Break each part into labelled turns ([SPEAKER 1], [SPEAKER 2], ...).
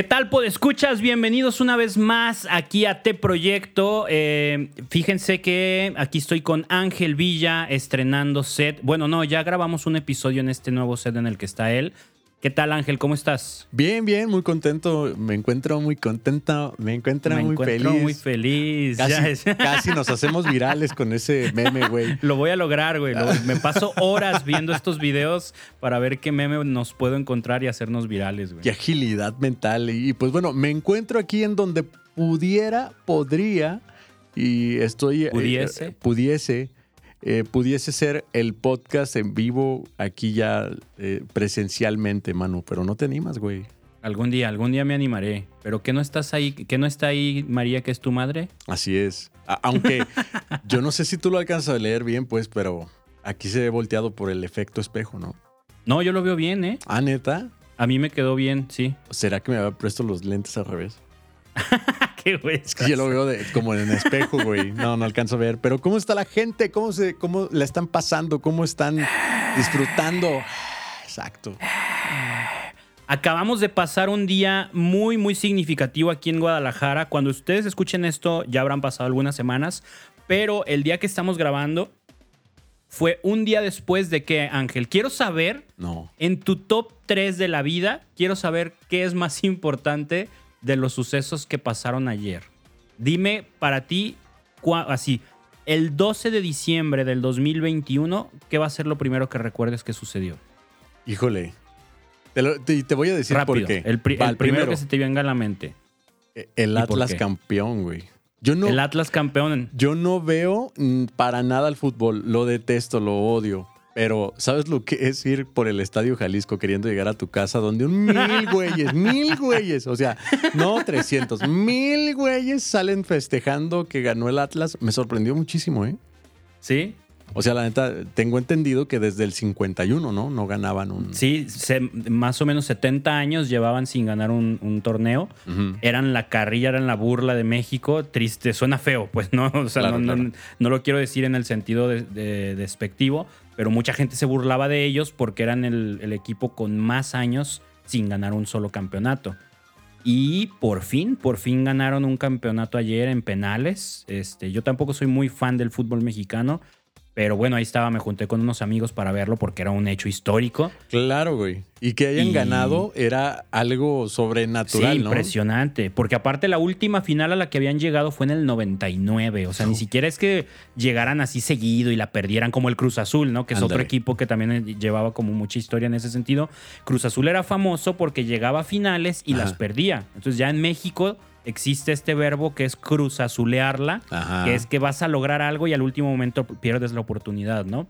[SPEAKER 1] ¿Qué tal, escuchas? Bienvenidos una vez más aquí a T Proyecto. Eh, fíjense que aquí estoy con Ángel Villa estrenando set. Bueno, no, ya grabamos un episodio en este nuevo set en el que está él. ¿Qué tal, Ángel? ¿Cómo estás?
[SPEAKER 2] Bien, bien, muy contento. Me encuentro muy contento. Me encuentro
[SPEAKER 1] me
[SPEAKER 2] muy
[SPEAKER 1] encuentro
[SPEAKER 2] feliz.
[SPEAKER 1] muy feliz.
[SPEAKER 2] Casi, casi, nos hacemos virales con ese meme, güey.
[SPEAKER 1] Lo voy a lograr, güey. me paso horas viendo estos videos para ver qué meme nos puedo encontrar y hacernos virales, güey.
[SPEAKER 2] Qué agilidad mental. Y pues bueno, me encuentro aquí en donde pudiera, podría, y estoy.
[SPEAKER 1] Eh, pudiese.
[SPEAKER 2] Eh, pudiese eh, pudiese ser el podcast en vivo aquí ya eh, presencialmente, Manu, pero no te animas, güey.
[SPEAKER 1] Algún día, algún día me animaré. Pero que no estás ahí, que no está ahí María, que es tu madre.
[SPEAKER 2] Así es. aunque yo no sé si tú lo alcanzas a leer bien, pues, pero aquí se ve volteado por el efecto espejo, ¿no?
[SPEAKER 1] No, yo lo veo bien, ¿eh?
[SPEAKER 2] Ah, neta.
[SPEAKER 1] A mí me quedó bien, sí.
[SPEAKER 2] ¿Será que me había puesto los lentes al revés?
[SPEAKER 1] Qué güey.
[SPEAKER 2] Yo lo veo como en espejo, güey. No, no alcanzo a ver. Pero ¿cómo está la gente? ¿Cómo, se, ¿Cómo la están pasando? ¿Cómo están disfrutando? Exacto.
[SPEAKER 1] Acabamos de pasar un día muy, muy significativo aquí en Guadalajara. Cuando ustedes escuchen esto, ya habrán pasado algunas semanas. Pero el día que estamos grabando fue un día después de que, Ángel, quiero saber,
[SPEAKER 2] no.
[SPEAKER 1] en tu top 3 de la vida, quiero saber qué es más importante de los sucesos que pasaron ayer. Dime para ti, así, el 12 de diciembre del 2021, ¿qué va a ser lo primero que recuerdes que sucedió?
[SPEAKER 2] Híjole. Te, te, voy a decir por qué.
[SPEAKER 1] El, primero, que se te venga a la mente.
[SPEAKER 2] E, el Atlas campeón, güey.
[SPEAKER 1] Yo no, el Atlas campeón.
[SPEAKER 2] Yo no veo para nada el fútbol. Lo detesto, lo odio. Pero, ¿sabes lo que es ir por el Estadio Jalisco queriendo llegar a tu casa donde un mil güeyes, mil güeyes, o sea, no 300, mil güeyes salen festejando que ganó el Atlas? Me sorprendió muchísimo, ¿eh?
[SPEAKER 1] Sí.
[SPEAKER 2] O sea, la neta, tengo entendido que desde el 51, ¿no? No ganaban un.
[SPEAKER 1] Sí, más o menos 70 años llevaban sin ganar un, torneo. Eran la carrilla, eran la burla de México. Triste, suena feo, pues no. O sea, no, lo quiero decir en el sentido de, despectivo, pero mucha gente se burlaba de ellos porque eran el, equipo con más años sin ganar un solo campeonato. Y por fin, por fin ganaron un campeonato ayer en penales. Este, yo tampoco soy muy fan del fútbol mexicano, pero bueno, ahí estaba, me junté con unos amigos para verlo porque era un hecho histórico.
[SPEAKER 2] Claro, güey. Y que hayan ganado era algo sobrenatural,
[SPEAKER 1] sí, impresionante. Porque aparte la última final a la que habían llegado fue en el 99. O sea, ni siquiera es que llegaran así seguido y la perdieran como el Cruz Azul, ¿no? Que es otro equipo que también llevaba como mucha historia en ese sentido. Cruz Azul era famoso porque llegaba a finales y las perdía. Entonces ya en México existe este verbo que es cruzazulearla, que es que vas a lograr algo y al último momento pierdes la oportunidad, ¿no?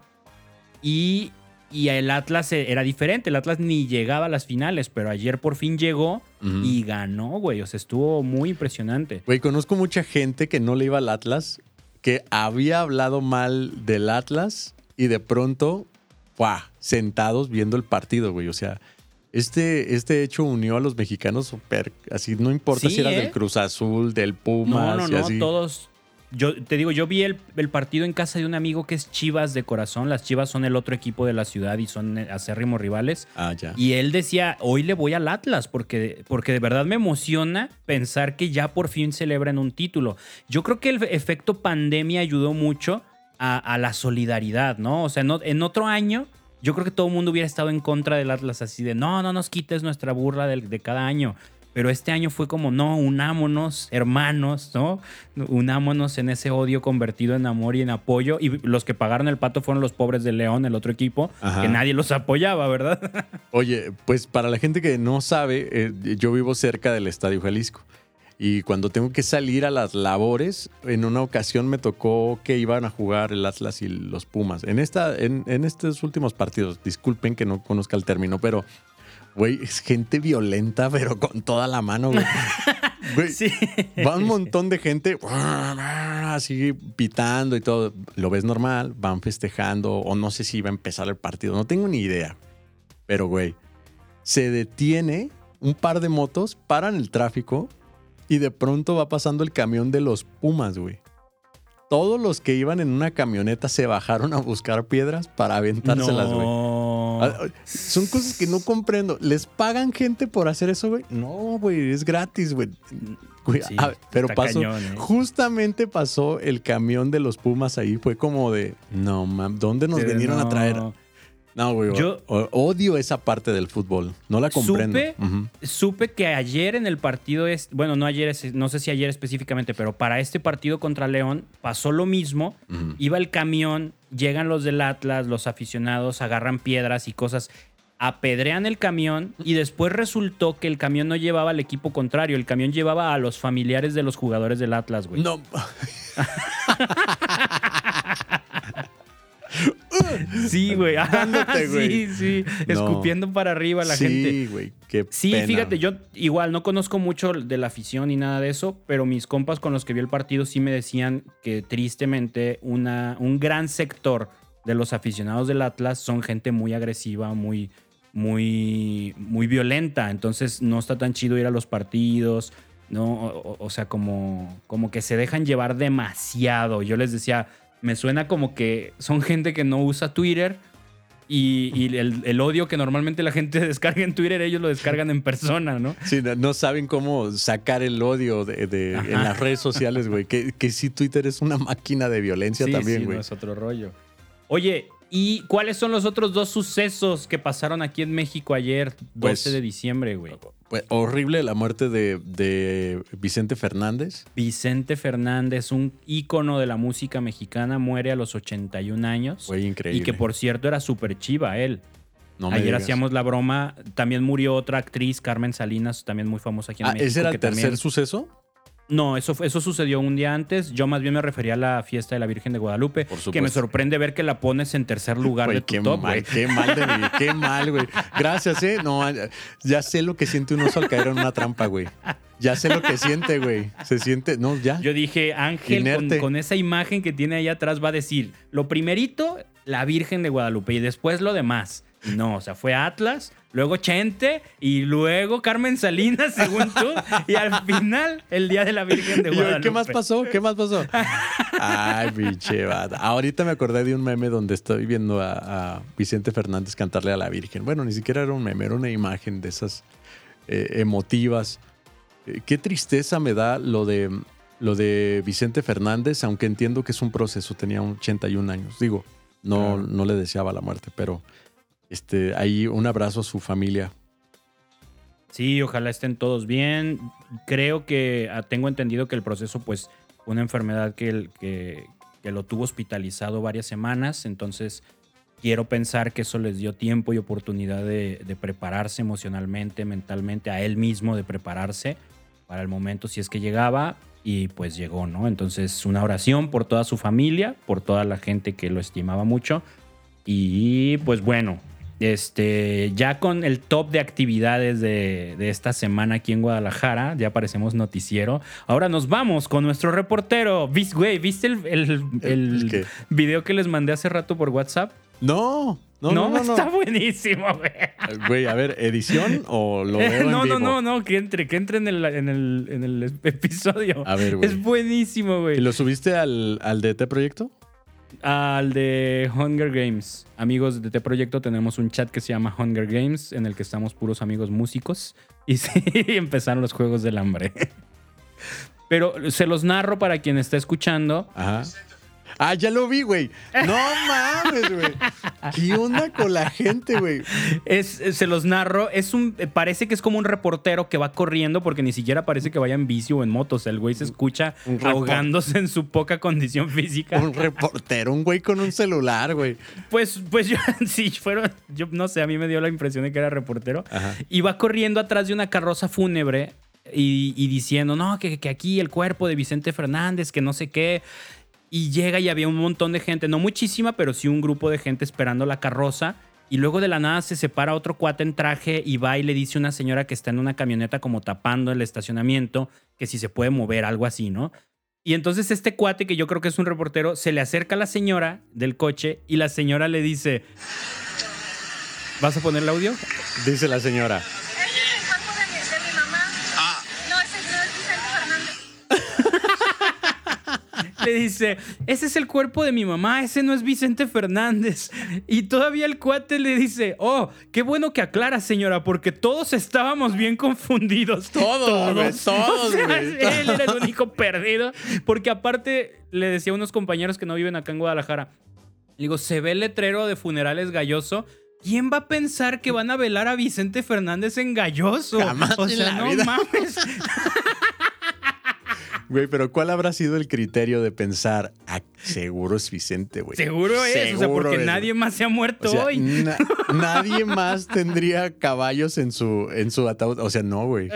[SPEAKER 1] Y, y el Atlas era diferente, el Atlas ni llegaba a las finales, pero ayer por fin llegó y ganó, güey, o sea, estuvo muy impresionante.
[SPEAKER 2] Güey, conozco mucha gente que no le iba al Atlas, que había hablado mal del Atlas y de pronto, ¡buah! sentados viendo el partido, güey, o sea este, este hecho unió a los mexicanos super, así no importa si era del ¿eh? Cruz Azul, del Pumas.
[SPEAKER 1] No, no, no, todos. Yo te digo, yo vi el, partido en casa de un amigo que es Chivas de corazón. Las Chivas son el otro equipo de la ciudad y son acérrimos rivales.
[SPEAKER 2] Ah, ya.
[SPEAKER 1] Y él decía, hoy le voy al Atlas porque, porque de verdad me emociona pensar que ya por fin celebran un título. Yo creo que el efecto pandemia ayudó mucho a, la solidaridad, ¿no? O sea, en otro año yo creo que todo el mundo hubiera estado en contra del Atlas así de, no, no nos quites nuestra burla de, cada año. Pero este año fue como, no, unámonos, hermanos, ¿no? Unámonos en ese odio convertido en amor y en apoyo. Y los que pagaron el pato fueron los pobres de León, el otro equipo, que nadie los apoyaba, ¿verdad?
[SPEAKER 2] Oye, pues para la gente que no sabe, eh, yo vivo cerca del Estadio Jalisco. Y cuando tengo que salir a las labores, en una ocasión me tocó que iban a jugar el Atlas y los Pumas. En, esta, en, estos últimos partidos, disculpen que no conozca el término, pero, güey, es gente violenta, pero con toda la mano, güey. sí. Va un montón de gente así pitando y todo. Lo ves normal, van festejando, o no sé si iba a empezar el partido, no tengo ni idea. Pero, güey, se detiene un par de motos, paran el tráfico y de pronto va pasando el camión de los Pumas, güey. Todos los que iban en una camioneta se bajaron a buscar piedras para aventárselas, güey.
[SPEAKER 1] No,
[SPEAKER 2] son cosas que no comprendo. ¿Les pagan gente por hacer eso, güey? No, güey, es gratis, güey. pero pasó, ¿eh? justamente pasó el camión de los Pumas ahí. Fue como de, no, mam, ¿dónde nos vinieron a traer? No, güey. Yo odio esa parte del fútbol. No la comprendo.
[SPEAKER 1] Supe, que ayer en el partido, es, bueno, no ayer, no sé si ayer específicamente, pero para este partido contra León pasó lo mismo. Iba el camión, llegan los del Atlas, los aficionados, agarran piedras y cosas apedrean el camión y después resultó que el camión no llevaba al equipo contrario, el camión llevaba a los familiares de los jugadores del Atlas, güey.
[SPEAKER 2] No.
[SPEAKER 1] Sí, güey. Sí, sí. Escupiendo para arriba la gente.
[SPEAKER 2] Sí, güey. Qué
[SPEAKER 1] Sí, fíjate, yo igual no conozco mucho de la afición ni nada de eso, pero mis compas con los que vi el partido sí me decían que tristemente una, un gran sector de los aficionados del Atlas son gente muy agresiva, muy, muy, muy violenta. Entonces no está tan chido ir a los partidos. ¿no? O, sea, como, como que se dejan llevar demasiado. Yo les decía, me suena como que son gente que no usa Twitter y, el, odio que normalmente la gente descarga en Twitter, ellos lo descargan en persona, ¿no?
[SPEAKER 2] Sí, no saben cómo sacar el odio de, en las redes sociales, güey. Que, que sí, Twitter es una máquina de violencia también, güey.
[SPEAKER 1] Sí, es otro rollo. Oye, ¿Y cuáles son los otros dos sucesos que pasaron aquí en México ayer, 12 pues, de diciembre, güey?
[SPEAKER 2] Pues, horrible la muerte de, Vicente Fernández.
[SPEAKER 1] Vicente Fernández, un ícono de la música mexicana, muere a los 81 años.
[SPEAKER 2] Fue increíble.
[SPEAKER 1] Y que por cierto era súper chiva él. Ayer hacíamos la broma. También murió otra actriz, Carmen Salinas, también muy famosa aquí en México.
[SPEAKER 2] Ah, ¿Ese era el tercer suceso?
[SPEAKER 1] No, eso, eso sucedió un día antes. Yo más bien me refería a la fiesta de la Virgen de Guadalupe. Que me sorprende ver que la pones en tercer lugar de tu
[SPEAKER 2] qué
[SPEAKER 1] top,
[SPEAKER 2] mal, Qué mal, de mí, qué mal, güey. Gracias, ¿eh? No, ya sé lo que siente un oso al caer en una trampa, güey. Ya sé lo que siente, güey. Se siente, no, ya.
[SPEAKER 1] Yo dije, Ángel, con, con, esa imagen que tiene ahí atrás va a decir, lo primerito, la Virgen de Guadalupe y después lo demás. No, o sea, fue Atlas, luego Chente y luego Carmen Salinas, según tú, y al final el Día de la Virgen de Guadalupe.
[SPEAKER 2] ¿Qué más pasó? ¿Qué más pasó? Ay, pinche. Ahorita me acordé de un meme donde estoy viendo a, Vicente Fernández cantarle a la Virgen. Bueno, ni siquiera era un meme, era una imagen de esas eh, emotivas. Eh, qué tristeza me da lo de, lo de Vicente Fernández, aunque entiendo que es un proceso, tenía 81 años. Digo, no, no le deseaba la muerte, pero este, ahí un abrazo a su familia.
[SPEAKER 1] Sí, ojalá estén todos bien. Creo que ah, tengo entendido que el proceso, pues, una enfermedad que, que, lo tuvo hospitalizado varias semanas, entonces quiero pensar que eso les dio tiempo y oportunidad de, de, prepararse emocionalmente, mentalmente, a él mismo de prepararse para el momento si es que llegaba y pues llegó, ¿no? Entonces una oración por toda su familia, por toda la gente que lo estimaba mucho y pues bueno, este, ya con el top de actividades de, esta semana aquí en Guadalajara, ya aparecemos noticiero. Ahora nos vamos con nuestro reportero. Güey, ¿viste el, video que les mandé hace rato por WhatsApp?
[SPEAKER 2] No. No, no,
[SPEAKER 1] está buenísimo, güey.
[SPEAKER 2] Güey, a ver, ¿edición o lo veo
[SPEAKER 1] No, no, no, no, que entre, que entre en el, en el, episodio.
[SPEAKER 2] A ver, güey.
[SPEAKER 1] Es buenísimo, güey.
[SPEAKER 2] ¿Y lo subiste al, al DT Proyecto?
[SPEAKER 1] Al de Hunger Games. Amigos de T Proyecto, tenemos un chat que se llama Hunger Games, en el que estamos puros amigos músicos. Y sí, empezaron los juegos del hambre. Pero se los narro para quien está escuchando.
[SPEAKER 2] Ajá. Ah, ya lo vi, güey. No mames, güey. ¿Qué onda con la gente, güey?
[SPEAKER 1] Es, se los narro. Es un, parece que es como un reportero que va corriendo porque ni siquiera parece que vaya en bici o en moto. O sea, el güey se escucha ahogándose en su poca condición física.
[SPEAKER 2] Un reportero, un güey con un celular, güey.
[SPEAKER 1] Pues, pues yo, sí, fueron, yo no sé, a mí me dio la impresión de que era reportero. Y va corriendo atrás de una carroza fúnebre y, diciendo, no, que, que, aquí el cuerpo de Vicente Fernández, que no sé qué. Y llega y había un montón de gente, no muchísima, pero sí un grupo de gente esperando la carroza. Y luego de la nada se separa otro cuate en traje y va y le dice a una señora que está en una camioneta como tapando el estacionamiento que si se puede mover, algo así, ¿no? Y entonces este cuate, que yo creo que es un reportero, se le acerca a la señora del coche y la señora le dice, ¿vas a poner el audio?
[SPEAKER 2] Dice la señora,
[SPEAKER 1] le dice, ese es el cuerpo de mi mamá, ese no es Vicente Fernández. Y todavía el cuate le dice, oh, qué bueno que aclara, señora, porque todos estábamos bien confundidos.
[SPEAKER 2] Todos, todos. todos
[SPEAKER 1] él era el único perdido. Porque aparte le decía a unos compañeros que no viven acá en Guadalajara, digo, se ve el letrero de funerales galloso ¿Quién va a pensar que van a velar a Vicente Fernández en Galloso? o sea, no mames.
[SPEAKER 2] Güey, pero ¿cuál habrá sido el criterio de pensar, ah, seguro es Vicente, güey?
[SPEAKER 1] Seguro es, o sea, porque nadie más se ha muerto hoy.
[SPEAKER 2] nadie más tendría caballos en su, en su ataúd. O sea, no, güey.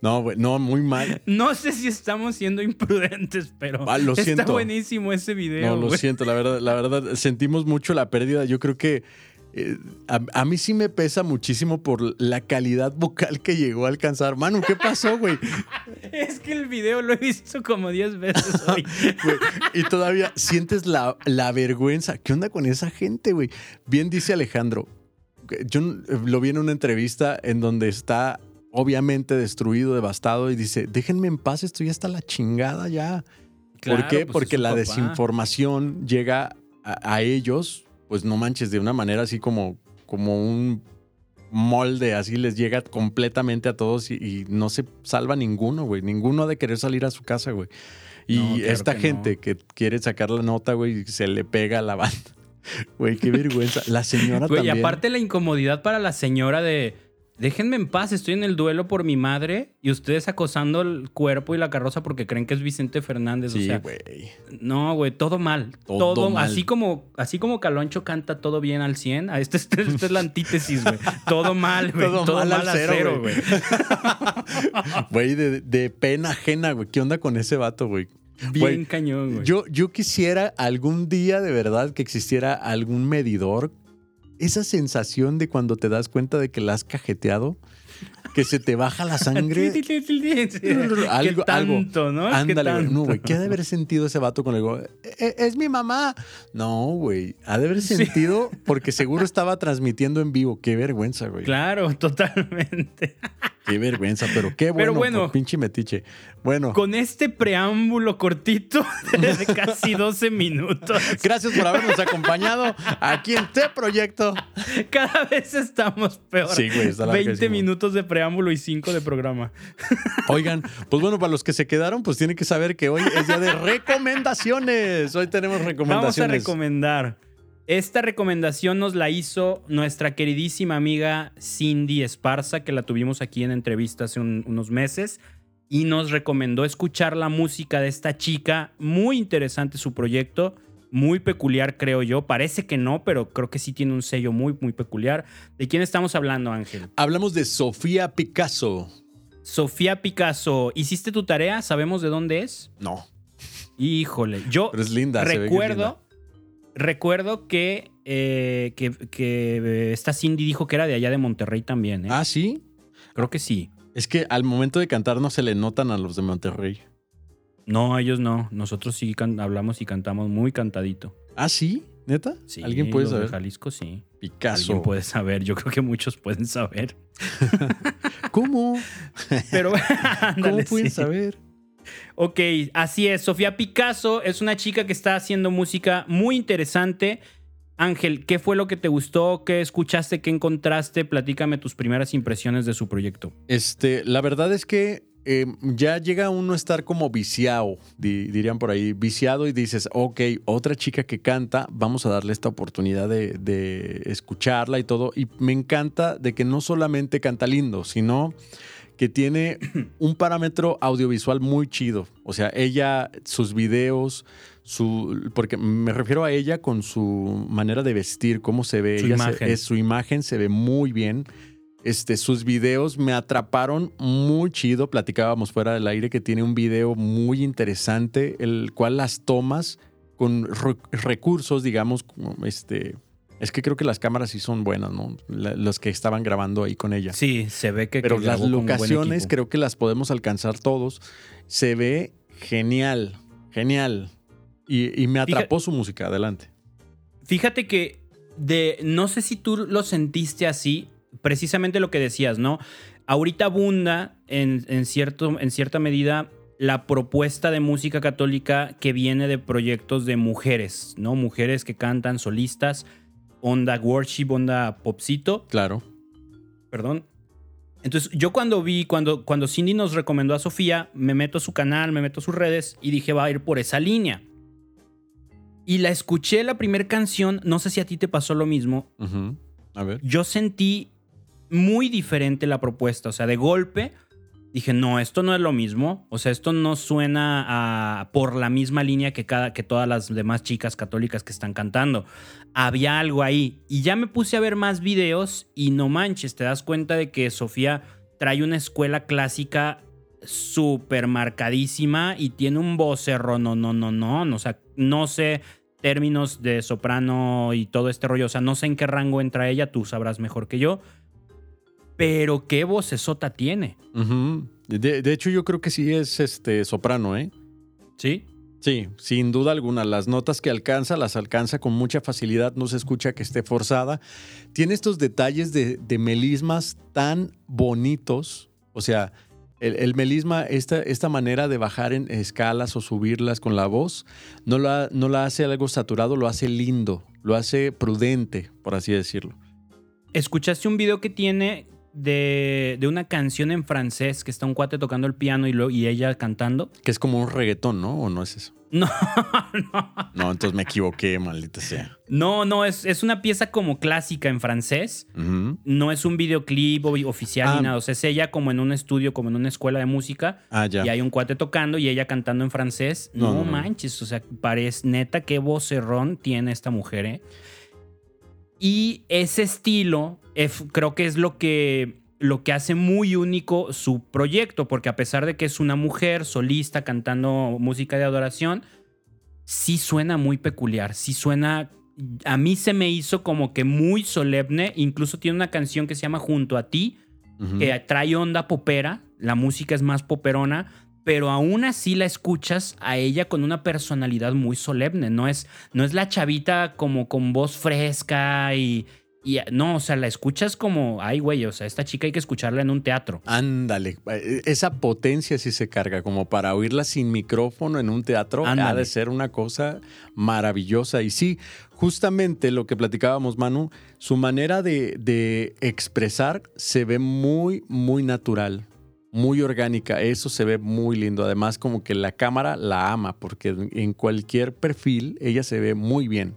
[SPEAKER 2] No, güey, no, muy mal.
[SPEAKER 1] No sé si estamos siendo imprudentes, pero ah, lo está buenísimo ese video.
[SPEAKER 2] No, lo siento, la verdad, la verdad, sentimos mucho la pérdida. Yo creo que eh, a, mí sí me pesa muchísimo por la calidad vocal que llegó a alcanzar. Manu, ¿qué pasó, güey?
[SPEAKER 1] es que el video lo he visto como 10 veces hoy.
[SPEAKER 2] y todavía sientes la, la vergüenza. ¿Qué onda con esa gente, güey? Bien dice Alejandro. Yo lo vi en una entrevista en donde está obviamente destruido, devastado y dice, déjenme en paz, estoy hasta la chingada ya. ¿Por qué? Pues, Porque la desinformación llega a ellos pues no manches, de una manera así como, como un molde, así les llega completamente a todos y, no se salva ninguno, güey. Ninguno ha de querer salir a su casa, güey. Y esta gente que quiere sacar la nota, güey, se le pega a la banda. Güey, qué vergüenza. La señora güey, Y
[SPEAKER 1] aparte la incomodidad para la señora de déjenme en paz, estoy en el duelo por mi madre y ustedes acosando el cuerpo y la carroza porque creen que es Vicente Fernández. Sí, güey. No, güey, todo mal. Todo, mal. Así como, así como Caloncho canta todo bien al 100, esta este, es la antítesis, güey. Todo mal, güey. Todo, mal, al cero, güey.
[SPEAKER 2] Güey, de, pena ajena, güey. ¿Qué onda con ese vato, güey?
[SPEAKER 1] Bien cañón, güey.
[SPEAKER 2] Yo, yo quisiera algún día de verdad que existiera algún medidor esa sensación de cuando te das cuenta de que la has cajeteado, que se te baja la sangre.
[SPEAKER 1] algo, tanto, ¿no?
[SPEAKER 2] Ándale, no, güey. ¿Qué ha de haber sentido ese vato con el e, e, Es, mi mamá. No, güey. Ha de haber sentido porque seguro estaba transmitiendo en vivo. Qué vergüenza, güey.
[SPEAKER 1] Claro, totalmente.
[SPEAKER 2] Qué vergüenza, pero qué bueno, pero bueno pinche metiche. Bueno.
[SPEAKER 1] Con este preámbulo cortito de casi 12 minutos.
[SPEAKER 2] Gracias por habernos acompañado aquí en Te Proyecto.
[SPEAKER 1] Cada vez estamos peor. Sí, güey, está 20 minutos de preámbulo y 5 de programa.
[SPEAKER 2] Oigan, pues bueno, para los que se quedaron, pues tienen que saber que hoy es día de recomendaciones. Hoy tenemos recomendaciones. Vamos a
[SPEAKER 1] recomendar. Esta recomendación nos la hizo nuestra queridísima amiga Cindy Esparza, que la tuvimos aquí en entrevista hace unos meses, y nos recomendó escuchar la música de esta chica. Muy interesante su proyecto, muy peculiar creo yo. Parece que no, pero creo que sí tiene un sello muy, muy peculiar. ¿De quién estamos hablando, Ángel?
[SPEAKER 2] Hablamos de Sofía Picasso.
[SPEAKER 1] Sofía Picasso, ¿hiciste tu tarea? ¿Sabemos de dónde es?
[SPEAKER 2] No.
[SPEAKER 1] Híjole, yo
[SPEAKER 2] es linda,
[SPEAKER 1] recuerdo recuerdo que, eh, que, esta Cindy dijo que era de allá de Monterrey también. ¿eh?
[SPEAKER 2] Ah, sí.
[SPEAKER 1] Creo que sí.
[SPEAKER 2] Es que al momento de cantar no se le notan a los de Monterrey.
[SPEAKER 1] No, ellos no. Nosotros sí hablamos y cantamos muy cantadito.
[SPEAKER 2] ¿Ah, sí? ¿Neta?
[SPEAKER 1] Sí.
[SPEAKER 2] ¿Alguien puede saber?
[SPEAKER 1] De Jalisco, sí.
[SPEAKER 2] Picasso.
[SPEAKER 1] Alguien puede saber. Yo creo que muchos pueden saber.
[SPEAKER 2] ¿Cómo?
[SPEAKER 1] Pero,
[SPEAKER 2] ¿cómo pueden saber?
[SPEAKER 1] Ok, así es. Sofía Picasso es una chica que está haciendo música muy interesante. Ángel, ¿qué fue lo que te gustó? ¿Qué escuchaste? ¿Qué encontraste? Platícame tus primeras impresiones de su proyecto.
[SPEAKER 2] Este, la verdad es que em, ya llega uno a estar como viciado, dirían por ahí, viciado y dices, ok, otra chica que canta, vamos a darle esta oportunidad de, de escucharla y todo. Y me encanta de que no solamente canta lindo, sino que tiene un parámetro audiovisual muy chido. O sea, ella, sus videos, su, porque me refiero a ella con su manera de vestir, cómo se ve. Su imagen. es, su imagen se ve muy bien. Este, sus videos me atraparon muy chido. Platicábamos fuera del aire que tiene un video muy interesante, el cual las tomas con recursos, digamos, este, es que creo que las cámaras sí son buenas, ¿no? los que estaban grabando ahí con ella.
[SPEAKER 1] Sí, se ve que.
[SPEAKER 2] Pero las locaciones creo que las podemos alcanzar todos. Se ve genial, genial. Y, me atrapó su música. Adelante.
[SPEAKER 1] Fíjate que de. No sé si tú lo sentiste así. Precisamente lo que decías, ¿no? Ahorita abunda en, cierto, en cierta medida la propuesta de música católica que viene de proyectos de mujeres, ¿no? Mujeres que cantan solistas, onda worship, onda popcito.
[SPEAKER 2] Claro.
[SPEAKER 1] Perdón. Entonces, yo cuando vi, cuando, cuando Cindy nos recomendó a Sofía, me meto a su canal, me meto a sus redes y dije, va a ir por esa línea. Y la escuché la primera canción, no sé si a ti te pasó lo mismo.
[SPEAKER 2] A ver.
[SPEAKER 1] Yo sentí muy diferente la propuesta, o sea, de golpe dije, no, esto no es lo mismo. O sea, esto no suena a, por la misma línea que, cada, que todas las demás chicas católicas que están cantando. Había algo ahí. Y ya me puse a ver más videos y no manches, te das cuenta de que Sofía trae una escuela clásica súper marcadísima y tiene un vocerro, no, no, no, no. O sea, no sé términos de soprano y todo este rollo. O sea, no sé en qué rango entra ella, tú sabrás mejor que yo pero qué vocesota tiene.
[SPEAKER 2] de, hecho, yo creo que sí es este soprano, ¿eh?
[SPEAKER 1] Sí.
[SPEAKER 2] Sí, sin duda alguna. Las notas que alcanza, las alcanza con mucha facilidad, no se escucha que esté forzada. Tiene estos detalles de, melismas tan bonitos. O sea, el, melisma, esta, esta, manera de bajar en escalas o subirlas con la voz, no la, no la hace algo saturado, lo hace lindo, lo hace prudente, por así decirlo.
[SPEAKER 1] ¿Escuchaste un video que tiene de, una canción en francés que está un cuate tocando el piano y, lo, y ella cantando.
[SPEAKER 2] Que es como un reggaetón, ¿no? ¿O no es eso?
[SPEAKER 1] No, no.
[SPEAKER 2] No, entonces me equivoqué, maldita sea.
[SPEAKER 1] No, no, es, es una pieza como clásica en francés. No es un videoclip oficial ni ah. nada. O sea, es ella como en un estudio, como en una escuela de música.
[SPEAKER 2] Ah, ya.
[SPEAKER 1] Y hay un cuate tocando y ella cantando en francés. No, manches, o sea, parece neta qué vocerrón tiene esta mujer, ¿eh? Y ese estilo creo que es lo que, lo que hace muy único su proyecto, porque a pesar de que es una mujer solista cantando música de adoración, sí suena muy peculiar, sí suena... A mí se me hizo como que muy solemne, incluso tiene una canción que se llama Junto a ti, que trae onda popera, la música es más poperona, pero aún así la escuchas a ella con una personalidad muy solemne. No es, no es la chavita como con voz fresca y, y no, o sea, la escuchas como, ay, güey, o sea, esta chica hay que escucharla en un teatro.
[SPEAKER 2] Ándale, eh, esa potencia sí se carga, como para oírla sin micrófono en un teatro, ha de ser una cosa maravillosa. Y sí, justamente lo que platicábamos, Manu, su manera de, de expresar se ve muy, muy natural muy orgánica. Eso se ve muy lindo. Además, como que la cámara la ama, porque en cualquier perfil ella se ve muy bien.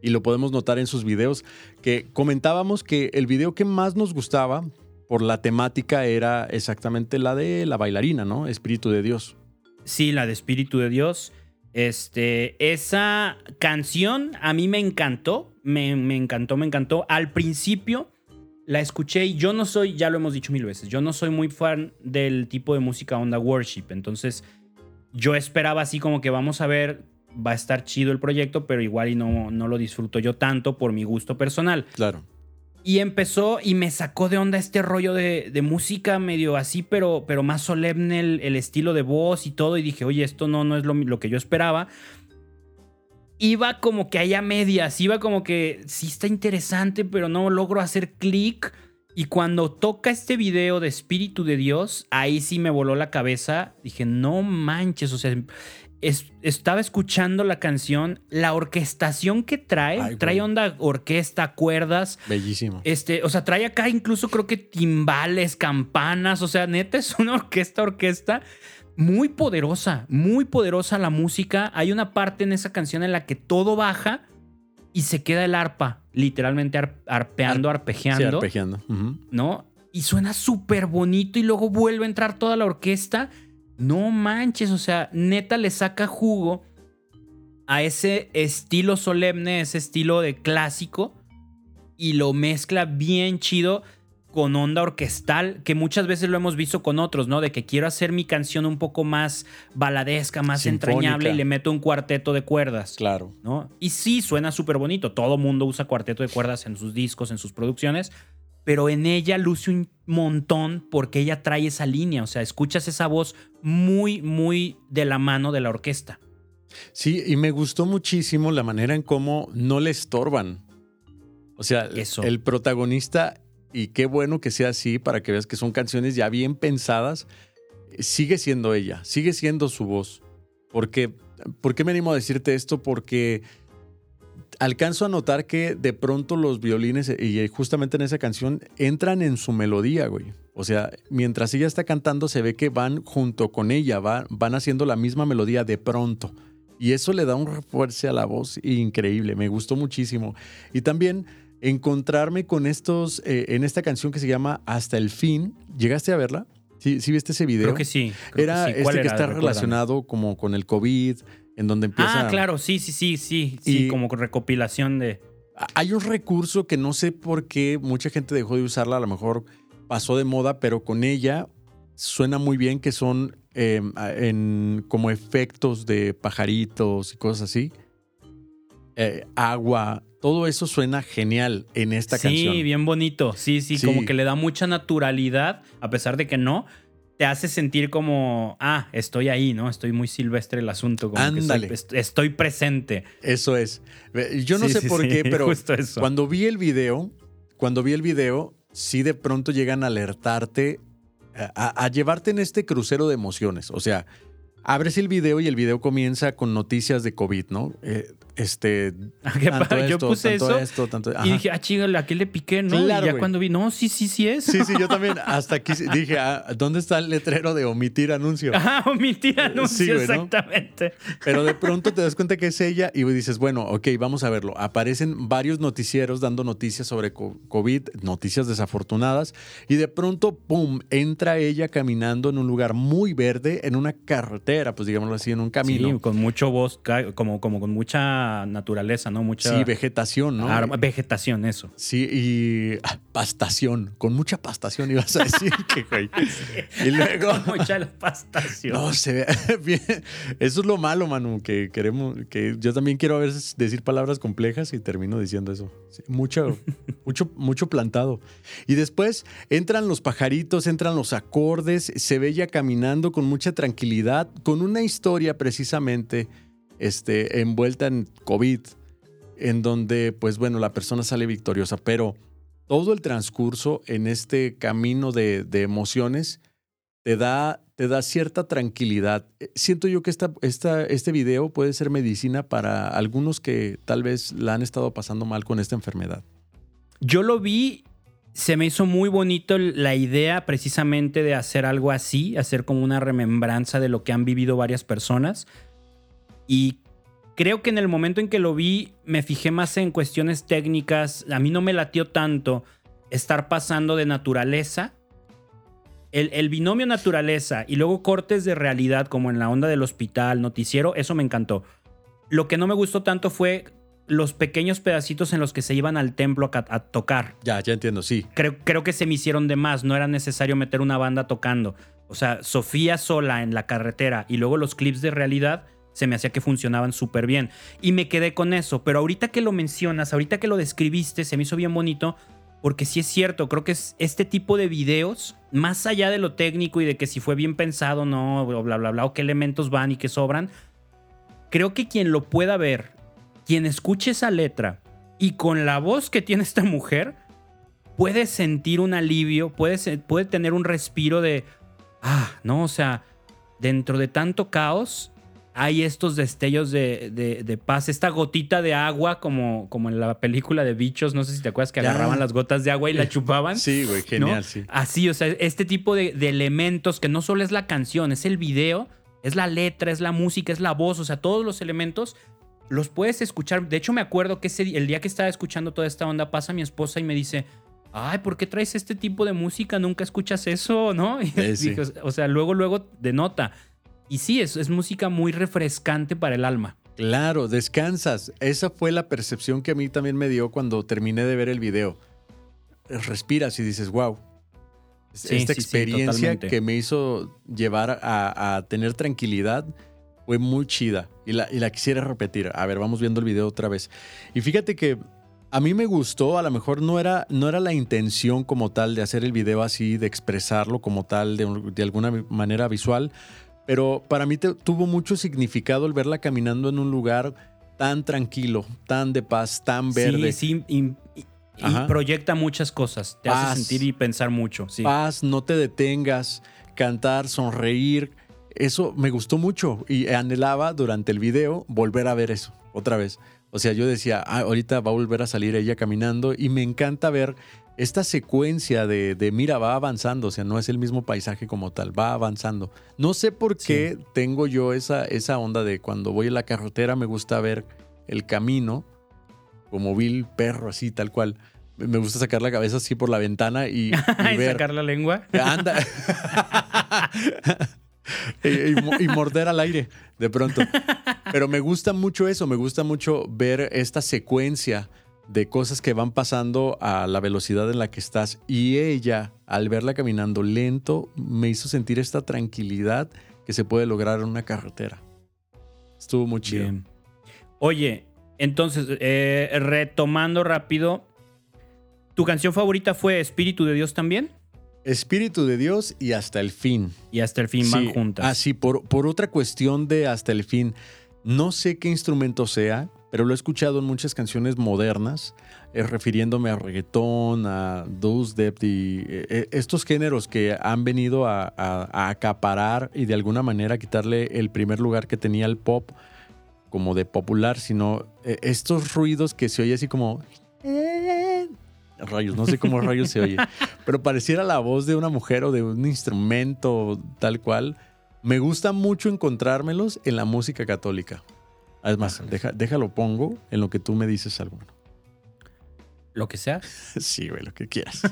[SPEAKER 2] Y lo podemos notar en sus videos, que comentábamos que el video que más nos gustaba por la temática era exactamente la de la bailarina, ¿no? Espíritu de Dios.
[SPEAKER 1] Sí, la de Espíritu de Dios. Este, esa canción a mí me encantó, me, me encantó, me encantó. Al principio la escuché y yo no soy, ya lo hemos dicho mil veces, yo no soy muy fan del tipo de música onda worship. Entonces, yo esperaba así como que vamos a ver, va a estar chido el proyecto, pero igual y no, no lo disfruto yo tanto por mi gusto personal.
[SPEAKER 2] Claro.
[SPEAKER 1] Y empezó y me sacó de onda este rollo de, música medio así, pero, pero más solemne el, estilo de voz y todo. Y dije, oye, esto no, no es lo, lo que yo esperaba iba como que allá medias, iba como que sí está interesante, pero no logro hacer clic. Y cuando toca este video de Espíritu de Dios, ahí sí me voló la cabeza. Dije, no manches, o sea, estaba escuchando la canción, la orquestación que trae, trae onda orquesta, cuerdas.
[SPEAKER 2] Bellísimo.
[SPEAKER 1] Este, o sea, trae acá incluso creo que timbales, campanas, o sea, neta es una orquesta, orquesta muy poderosa, muy poderosa la música. Hay una parte en esa canción en la que todo baja y se queda el arpa, literalmente arpeando, arpejeando. Sí,
[SPEAKER 2] arpejeando.
[SPEAKER 1] ¿No? Y suena súper bonito y luego vuelve a entrar toda la orquesta. No manches, o sea, neta le saca jugo a ese estilo solemne, ese estilo de clásico y lo mezcla bien chido con onda orquestal, que muchas veces lo hemos visto con otros, ¿no? De que quiero hacer mi canción un poco más baladesca, más entrañable y le meto un cuarteto de cuerdas.
[SPEAKER 2] Claro.
[SPEAKER 1] ¿No? Y sí, suena súper bonito. Todo mundo usa cuarteto de cuerdas en sus discos, en sus producciones, pero en ella luce un montón porque ella trae esa línea. O sea, escuchas esa voz muy, muy de la mano de la orquesta.
[SPEAKER 2] Sí, y me gustó muchísimo la manera en cómo no le estorban. O sea, el protagonista y qué bueno que sea así para que veas que son canciones ya bien pensadas. sigue siendo ella, sigue siendo su voz. Porque, ¿Por qué me animo a decirte esto? Porque alcanzo a notar que de pronto los violines, y justamente en esa canción, entran en su melodía, güey. O sea, mientras ella está cantando, se ve que van junto con ella, van haciendo la misma melodía de pronto. Y eso le da un refuerzo a la voz increíble, me gustó muchísimo. Y también encontrarme con estos, eh, en esta canción que se llama Hasta el fin. ¿Llegaste a verla? ¿Sí, sí viste ese video?
[SPEAKER 1] Creo que sí.
[SPEAKER 2] era este que está relacionado como con el COVID, en donde empieza...
[SPEAKER 1] Ah, claro, sí, sí, sí, sí, sí, como recopilación de...
[SPEAKER 2] Hay un recurso que no sé por qué mucha gente dejó de usarla, a lo mejor pasó de moda, pero con ella suena muy bien que son em, en, como efectos de pajaritos y cosas así. Eh, agua, todo eso suena genial en esta canción.
[SPEAKER 1] Sí, bien bonito. Sí, sí, como que le da mucha naturalidad, a pesar de que no, te hace sentir como, ah, estoy ahí, ¿no? Estoy muy silvestre el asunto. Como
[SPEAKER 2] Ándale.
[SPEAKER 1] estoy, presente.
[SPEAKER 2] Eso es. Yo no sé por qué, pero cuando vi el video, cuando vi el video, sí de pronto llegan a alertarte, a, llevarte en este crucero de emociones. O sea, abres el video y el video comienza con noticias de COVID, ¿no? Eh, este.
[SPEAKER 1] Tanto yo puse eso. y dije, ah, chica, ¿a qué le piqué? ¿no? y ya cuando vi, no, sí, sí, sí es.
[SPEAKER 2] Sí, sí, yo también hasta aquí dije, ah, ¿dónde está el letrero de omitir anuncio?
[SPEAKER 1] Ah, omitir anuncio, exactamente.
[SPEAKER 2] Pero de pronto te das cuenta que es ella y dices, bueno, ok, vamos a verlo. Aparecen varios noticieros dando noticias sobre COVID, noticias desafortunadas, y de pronto, ¡pum!, entra ella caminando en un lugar muy verde, en una carretera, pues digámoslo así, en un camino.
[SPEAKER 1] Sí, con mucho bosque, como, como con mucha naturaleza, ¿no? Mucha.
[SPEAKER 2] Sí, vegetación, ¿no?
[SPEAKER 1] vegetación, eso.
[SPEAKER 2] Sí, y ah, pastación, con mucha pastación ibas a decir que, güey.
[SPEAKER 1] Y luego. mucha pastación.
[SPEAKER 2] No, se ve bien. Eso es lo malo, Manu, que queremos, que yo también quiero a veces decir palabras complejas y termino diciendo eso. mucho, mucho, mucho plantado. Y después entran los pajaritos, entran los acordes, se ve ya caminando con mucha tranquilidad, con una historia precisamente este, envuelta en COVID, en donde, pues bueno, la persona sale victoriosa, pero todo el transcurso en este camino de, emociones te da, te da cierta tranquilidad. Eh, siento yo que esta, esta, este video puede ser medicina para algunos que tal vez la han estado pasando mal con esta enfermedad.
[SPEAKER 1] Yo lo vi, se me hizo muy bonito la idea precisamente de hacer algo así, hacer como una remembranza de lo que han vivido varias personas. Y creo que en el momento en que lo vi me fijé más en cuestiones técnicas. A mí no me latió tanto estar pasando de naturaleza. El, binomio naturaleza y luego cortes de realidad como en la onda del hospital, noticiero, eso me encantó. Lo que no me gustó tanto fue los pequeños pedacitos en los que se iban al templo a, tocar.
[SPEAKER 2] Ya, ya entiendo, sí.
[SPEAKER 1] Creo, creo que se me hicieron de más, no era necesario meter una banda tocando. O sea, Sofía sola en la carretera y luego los clips de realidad se me hacía que funcionaban súper bien. Y me quedé con eso. Pero ahorita que lo mencionas, ahorita que lo describiste, se me hizo bien bonito. Porque sí es cierto, creo que es este tipo de videos, más allá de lo técnico y de que si fue bien pensado, no, o bla, bla, bla, o qué elementos van y qué sobran, creo que quien lo pueda ver, quien escuche esa letra y con la voz que tiene esta mujer, puede sentir un alivio, puede, puede tener un respiro de, ah, no, o sea, dentro de tanto caos, hay estos destellos de, paz, esta gotita de agua, como, como en la película de bichos, no sé si te acuerdas que agarraban las gotas de agua y la chupaban.
[SPEAKER 2] Sí, güey, genial, sí.
[SPEAKER 1] Así, o sea, este tipo de, elementos que no solo es la canción, es el video, es la letra, es la música, es la voz, o sea, todos los elementos los puedes escuchar. De hecho, me acuerdo que ese, el día que estaba escuchando toda esta onda, pasa mi esposa y me dice, ay, ¿por qué traes este tipo de música? Nunca escuchas eso, ¿no? o sea, luego, luego denota. Y sí, es, es música muy refrescante para el alma.
[SPEAKER 2] Claro, descansas. Esa fue la percepción que a mí también me dio cuando terminé de ver el video. Respiras y dices, wow. Esta experiencia que me hizo llevar a, tener tranquilidad fue muy chida y la, y la quisiera repetir. A ver, vamos viendo el video otra vez. Y fíjate que a mí me gustó, a lo mejor no era, no era la intención como tal de hacer el video así, de expresarlo como tal, de, de alguna manera visual, pero para mí tuvo mucho significado el verla caminando en un lugar tan tranquilo, tan de paz, tan verde.
[SPEAKER 1] Sí, sí, y, proyecta muchas cosas. Te hace sentir y pensar mucho.
[SPEAKER 2] Paz, no te detengas. cantar, sonreír. Eso me gustó mucho y anhelaba durante el video volver a ver eso otra vez. O sea, yo decía, ah, ahorita va a volver a salir ella caminando y me encanta ver esta secuencia de, de, mira, va avanzando, o sea, no es el mismo paisaje como tal, va avanzando. No sé por qué tengo yo esa, esa onda de cuando voy en la carretera me gusta ver el camino como vil perro, así, tal cual. Me gusta sacar la cabeza así por la ventana y,
[SPEAKER 1] y, sacar la lengua.
[SPEAKER 2] Anda. y, morder al aire de pronto. Pero me gusta mucho eso, me gusta mucho ver esta secuencia de cosas que van pasando a la velocidad en la que estás. Y ella, al verla caminando lento, me hizo sentir esta tranquilidad que se puede lograr en una carretera. Estuvo muy chido.
[SPEAKER 1] Oye, entonces, eh, retomando rápido, ¿tu canción favorita fue Espíritu de Dios también?
[SPEAKER 2] Espíritu de Dios y hasta el fin.
[SPEAKER 1] Y hasta el fin van juntas.
[SPEAKER 2] Ah, sí, por, por otra cuestión de hasta el fin. No sé qué instrumento sea, pero lo he escuchado en muchas canciones modernas, eh, refiriéndome a reggaetón, a dubstep depth y eh, estos géneros que han venido a, acaparar y de alguna manera quitarle el primer lugar que tenía el pop como de popular, sino eh, estos ruidos que se oye así como... Eh, rayos, no sé cómo rayos se oye, pero pareciera la voz de una mujer o de un instrumento tal cual. Me gusta mucho encontrármelos en la música católica. Además, deja, déjalo pongo en lo que tú me dices alguno.
[SPEAKER 1] ¿Lo que sea?
[SPEAKER 2] Sí, güey, lo que quieras.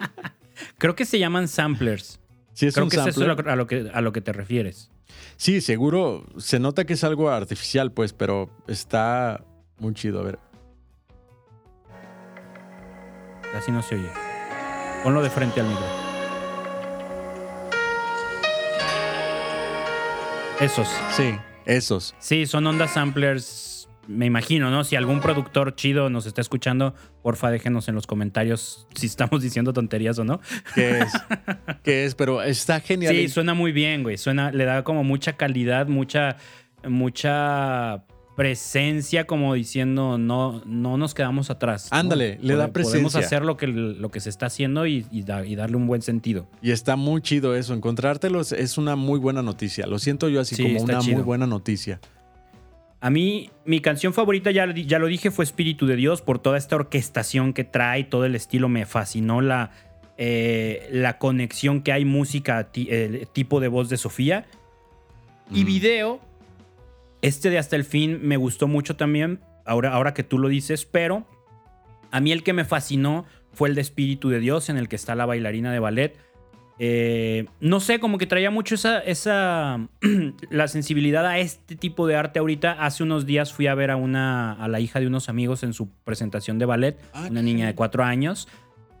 [SPEAKER 1] Creo que se llaman samplers.
[SPEAKER 2] Sí, es
[SPEAKER 1] Creo
[SPEAKER 2] un
[SPEAKER 1] que
[SPEAKER 2] sampler.
[SPEAKER 1] es eso a lo que, a lo que te refieres.
[SPEAKER 2] Sí, seguro se nota que es algo artificial, pues, pero está muy chido. A ver.
[SPEAKER 1] Así no se oye. Ponlo de frente al micro. Esos.
[SPEAKER 2] Sí, esos.
[SPEAKER 1] Sí, son ondas samplers, me imagino, ¿no? Si algún productor chido nos está escuchando, porfa déjenos en los comentarios si estamos diciendo tonterías o no.
[SPEAKER 2] ¿Qué es? ¿Qué es? Pero está genial.
[SPEAKER 1] Sí, suena muy bien, güey. Suena, le da como mucha calidad, mucha, mucha presencia, como diciendo, no, no nos quedamos atrás. ¿no?
[SPEAKER 2] Ándale, le da presencia.
[SPEAKER 1] Podemos hacer lo que, lo que se está haciendo y, y da- y darle un buen sentido.
[SPEAKER 2] Y está muy chido eso. Encontrártelos es una muy buena noticia. Lo siento yo así
[SPEAKER 1] Sí,
[SPEAKER 2] como una
[SPEAKER 1] chido.
[SPEAKER 2] muy buena noticia.
[SPEAKER 1] A mí, mi canción favorita, ya, ya lo dije, fue Espíritu de Dios por toda esta orquestación que trae, todo el estilo. Me fascinó la, eh, la conexión que hay música, el tipo de voz de Sofía. Y
[SPEAKER 2] Mm.
[SPEAKER 1] video, este de Hasta el Fin me gustó mucho también, ahora, ahora que tú lo dices, pero a mí el que me fascinó fue el de Espíritu de Dios, en el que está la bailarina de ballet. Eh, no sé, como que traía mucho esa, esa la sensibilidad a este tipo de arte ahorita. Hace unos días fui a ver a una a la hija de unos amigos en su presentación de ballet,
[SPEAKER 2] Ah,
[SPEAKER 1] una niña de cuatro años.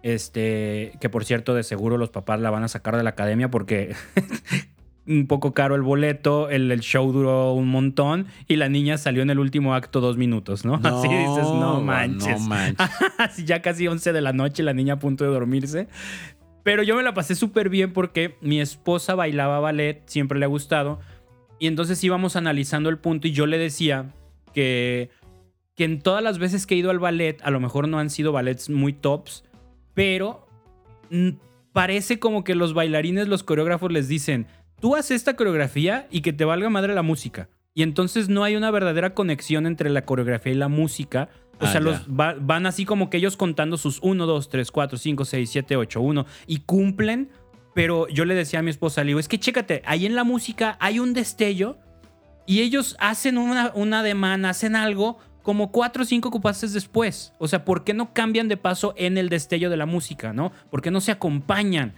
[SPEAKER 1] Este, que por cierto, de seguro los papás la van a sacar de la academia porque un poco caro el boleto, el, el show duró un montón y la niña salió en el último acto dos minutos, ¿no? Así dices, no manches.
[SPEAKER 2] No manches.
[SPEAKER 1] Así ya casi 11 de la noche, la niña a punto de dormirse. Pero yo me la pasé súper bien porque mi esposa bailaba ballet, siempre le ha gustado. Y entonces íbamos analizando el punto y yo le decía que, que en todas las veces que he ido al ballet, a lo mejor no han sido ballets muy tops, pero parece como que los bailarines, los coreógrafos les dicen, tú haces esta coreografía y que te valga madre la música. Y entonces no hay una verdadera conexión entre la coreografía y la música. O
[SPEAKER 2] Ah,
[SPEAKER 1] sea, los va- van así como que ellos contando sus 1, 2, 3, 4, 5, 6, 7, 8, 1 y cumplen. Pero yo le decía a mi esposa, le digo, es que chécate, ahí en la música hay un destello y ellos hacen una, una ademán, hacen algo como cuatro o cinco compases después. O sea, ¿por qué no cambian de paso en el destello de la música, no? ¿Por qué no se acompañan?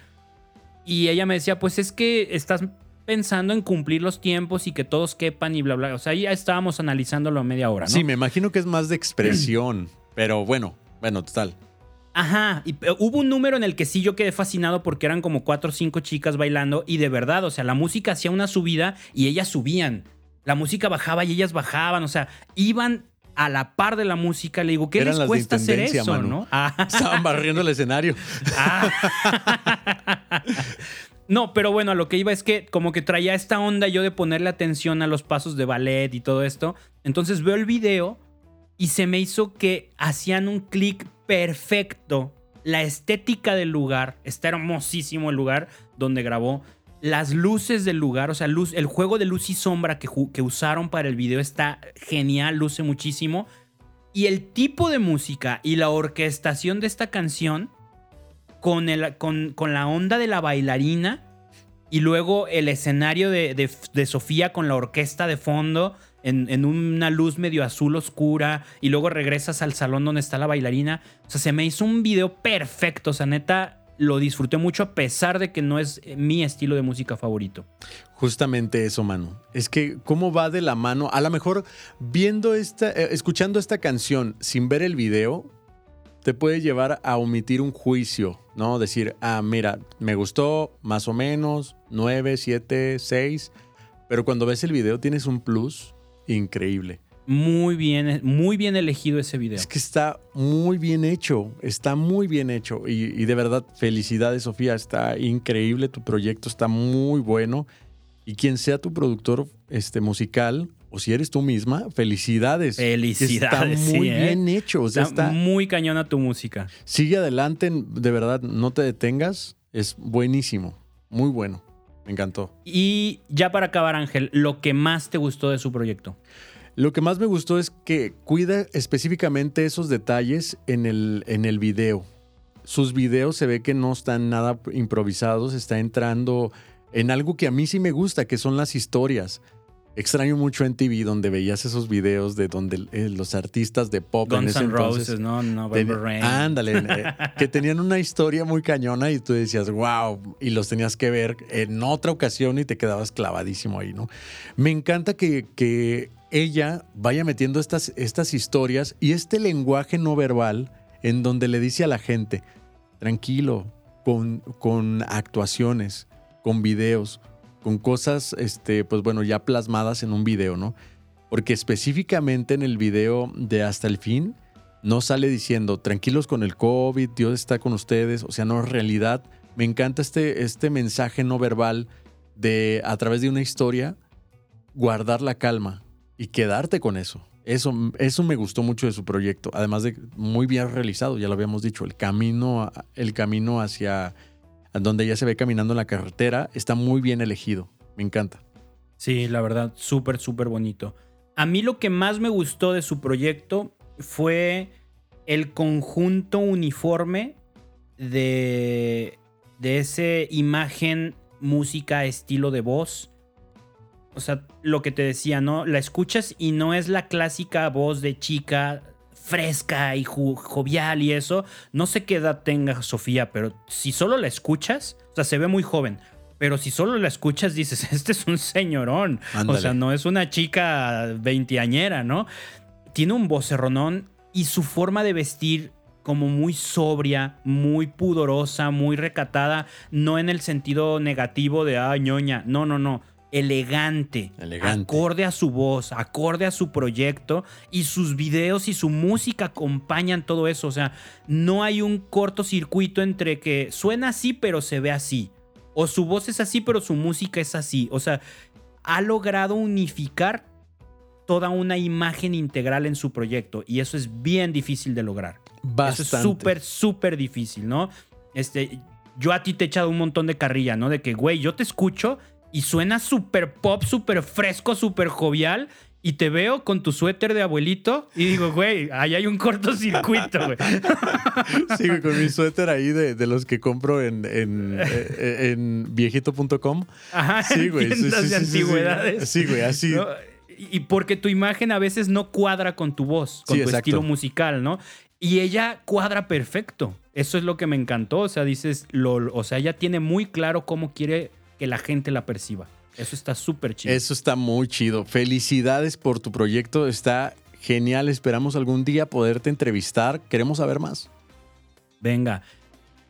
[SPEAKER 1] Y ella me decía, pues es que estás pensando en cumplir los tiempos y que todos quepan y bla, bla. O sea, ya estábamos analizándolo a media hora, ¿no?
[SPEAKER 2] Sí, me imagino que es más de expresión. pero bueno, bueno, total.
[SPEAKER 1] Ajá, y eh, hubo un número en el que sí yo quedé fascinado porque eran como cuatro o cinco chicas bailando y de verdad, o sea, la música hacía una subida y ellas subían. La música bajaba y ellas bajaban, o sea, iban a la par de la música. Le digo, ¿qué
[SPEAKER 2] Eran
[SPEAKER 1] les cuesta hacer eso,
[SPEAKER 2] Manu.
[SPEAKER 1] no? Ah.
[SPEAKER 2] Estaban barriendo el escenario.
[SPEAKER 1] Ah. No, pero bueno, a lo que iba es que como que traía esta onda yo de ponerle atención a los pasos de ballet y todo esto. Entonces veo el video y se me hizo que hacían un clic perfecto. La estética del lugar, está hermosísimo el lugar donde grabó. Las luces del lugar, o sea, luz, el juego de luz y sombra que, que usaron para el video está genial, luce muchísimo. Y el tipo de música y la orquestación de esta canción con, el, con, con la onda de la bailarina y luego el escenario de, Sofía con la orquesta de fondo en, en, una luz medio azul oscura y luego regresas al salón donde está la bailarina. O sea, se me hizo un video perfecto. O sea, neta, lo disfruté mucho a pesar de que no es eh, mi estilo de música favorito.
[SPEAKER 2] Justamente eso, mano. Es que cómo va de la mano. A lo mejor viendo esta, eh, escuchando esta canción sin ver el video, te puede llevar a omitir un juicio, ¿no? Decir, ah, mira, me gustó más o menos, 9, 7, 6. Pero cuando ves el video tienes un plus increíble.
[SPEAKER 1] Muy bien, muy bien elegido ese video.
[SPEAKER 2] Es que está muy bien hecho, está muy bien hecho. Y, de verdad, felicidades, Sofía. Está increíble, tu proyecto está muy bueno. Y quien sea tu productor este, musical, o si eres tú misma, felicidades.
[SPEAKER 1] Felicidades.
[SPEAKER 2] Está muy ¿eh? bien hecho.
[SPEAKER 1] está, muy cañona tu música.
[SPEAKER 2] Sigue adelante, de verdad, no te detengas. Es buenísimo, muy bueno. Me encantó.
[SPEAKER 1] Y ya para acabar, Ángel, lo que más te gustó de su proyecto.
[SPEAKER 2] Lo que más me gustó es que cuida específicamente esos detalles en el, en el video. Sus videos se ve que no están nada improvisados, está entrando en algo que a mí sí me gusta, que son las historias. Extraño mucho en TV donde veías esos videos de donde eh, los artistas de pop
[SPEAKER 1] Guns en ese Roses, ¿no? November Rain.
[SPEAKER 2] Ándale, eh, que tenían una historia muy cañona y tú decías, wow, y los tenías que ver en otra ocasión y te quedabas clavadísimo ahí, ¿no? Me encanta que, que ella vaya metiendo estas, estas historias y este lenguaje no verbal en donde le dice a la gente, tranquilo, con, con actuaciones, con videos, con cosas, este, pues bueno, ya plasmadas en un video, ¿no? Porque específicamente en el video de Hasta el Fin, no sale diciendo, tranquilos con el COVID, Dios está con ustedes, o sea, no, es realidad, me encanta este, este mensaje no verbal de, a través de una historia, guardar la calma, y quedarte con eso. Eso, eso me gustó mucho de su proyecto, además de muy bien realizado, ya lo habíamos dicho, el camino, el camino hacia donde ella se ve caminando en la carretera está muy bien elegido, me encanta.
[SPEAKER 1] Sí, la verdad, súper, súper bonito. A mí lo que más me gustó de su proyecto fue el conjunto uniforme de, de ese imagen, música, estilo de voz o sea, lo que te decía, ¿no? La escuchas y no es la clásica voz de chica fresca y jovial y eso. No sé qué edad tenga Sofía, pero si solo la escuchas, o sea, se ve muy joven. Pero si solo la escuchas, dices, este es un señorón. O sea, no es una chica veinteañera, ¿no? Tiene un vocerronón y su forma de vestir como muy sobria, muy pudorosa, muy recatada, no en el sentido negativo de, ah, ñoña. No, no, no elegante, acorde a su voz, acorde a su proyecto y sus videos y su música acompañan todo eso. O sea, no hay un cortocircuito entre que suena así pero se ve así. O su voz es así pero su música es así. O sea, ha logrado unificar toda una imagen integral en su proyecto y eso es bien difícil de lograr. Eso es súper, súper difícil, ¿no? Este, yo a ti te he echado un montón de carrilla, ¿no? De que, güey, yo te escucho y suena súper pop, súper fresco, súper jovial. Y te veo con tu suéter de abuelito y digo, güey, ahí hay un cortocircuito, güey.
[SPEAKER 2] Sí, güey, con mi suéter ahí de, los que compro en, en, eh, viejito.com.
[SPEAKER 1] Ajá, sí, güey. Sí, de antigüedades.
[SPEAKER 2] Sí, güey, así.
[SPEAKER 1] Y porque tu imagen a veces no cuadra con tu voz, con tu estilo musical, ¿no? Y ella cuadra perfecto. Eso es lo que me encantó. O sea, dices, lo, o sea, ella tiene muy claro cómo quiere que la gente la perciba. Eso está súper chido.
[SPEAKER 2] Eso está muy chido. Felicidades por tu proyecto. Está genial. Esperamos algún día poderte entrevistar. Queremos saber más.
[SPEAKER 1] Venga.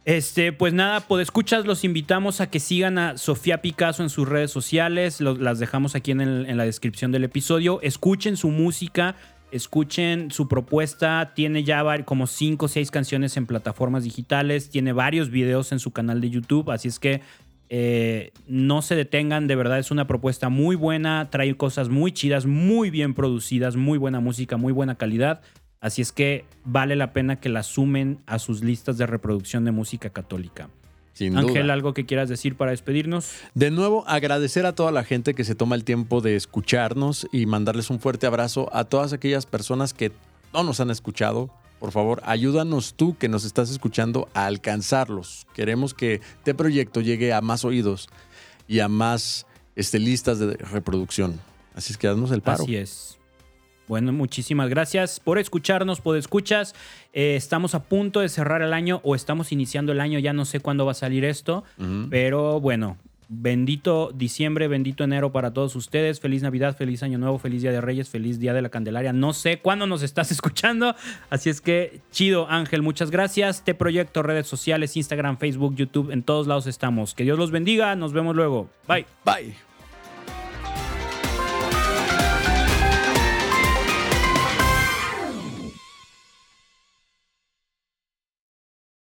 [SPEAKER 1] Este, pues nada, pues escuchas, los invitamos a que sigan a Sofía Picasso en sus redes sociales. las dejamos aquí en, en la descripción del episodio. Escuchen su música, escuchen su propuesta. Tiene ya como 5 o 6 canciones en plataformas digitales. Tiene varios videos en su canal de YouTube. Así es que eh, no se detengan, de verdad es una propuesta muy buena, trae cosas muy chidas, muy bien producidas, muy buena música, muy buena calidad. Así es que vale la pena que la sumen a sus listas de reproducción de música católica. Ángel, ¿algo que quieras decir para despedirnos?
[SPEAKER 2] De nuevo, agradecer a toda la gente que se toma el tiempo de escucharnos y mandarles un fuerte abrazo a todas aquellas personas que no nos han escuchado. Por favor, ayúdanos tú que nos estás escuchando a alcanzarlos. Queremos que este proyecto llegue a más oídos y a más este, listas de reproducción. Así es que haznos el paro.
[SPEAKER 1] Así es. Bueno, muchísimas gracias por escucharnos, por escuchas. Eh, estamos a punto de cerrar el año o estamos iniciando el año, ya no sé cuándo va a salir esto, pero bueno, bendito diciembre, bendito enero para todos ustedes. Feliz Navidad, feliz Año Nuevo, feliz Día de Reyes, feliz Día de la Candelaria. No sé cuándo nos estás escuchando, así es que chido, Ángel, muchas gracias. Te proyecto redes sociales, Instagram, Facebook, YouTube, en todos lados estamos. Que Dios los bendiga, nos vemos luego. Bye.
[SPEAKER 2] Bye.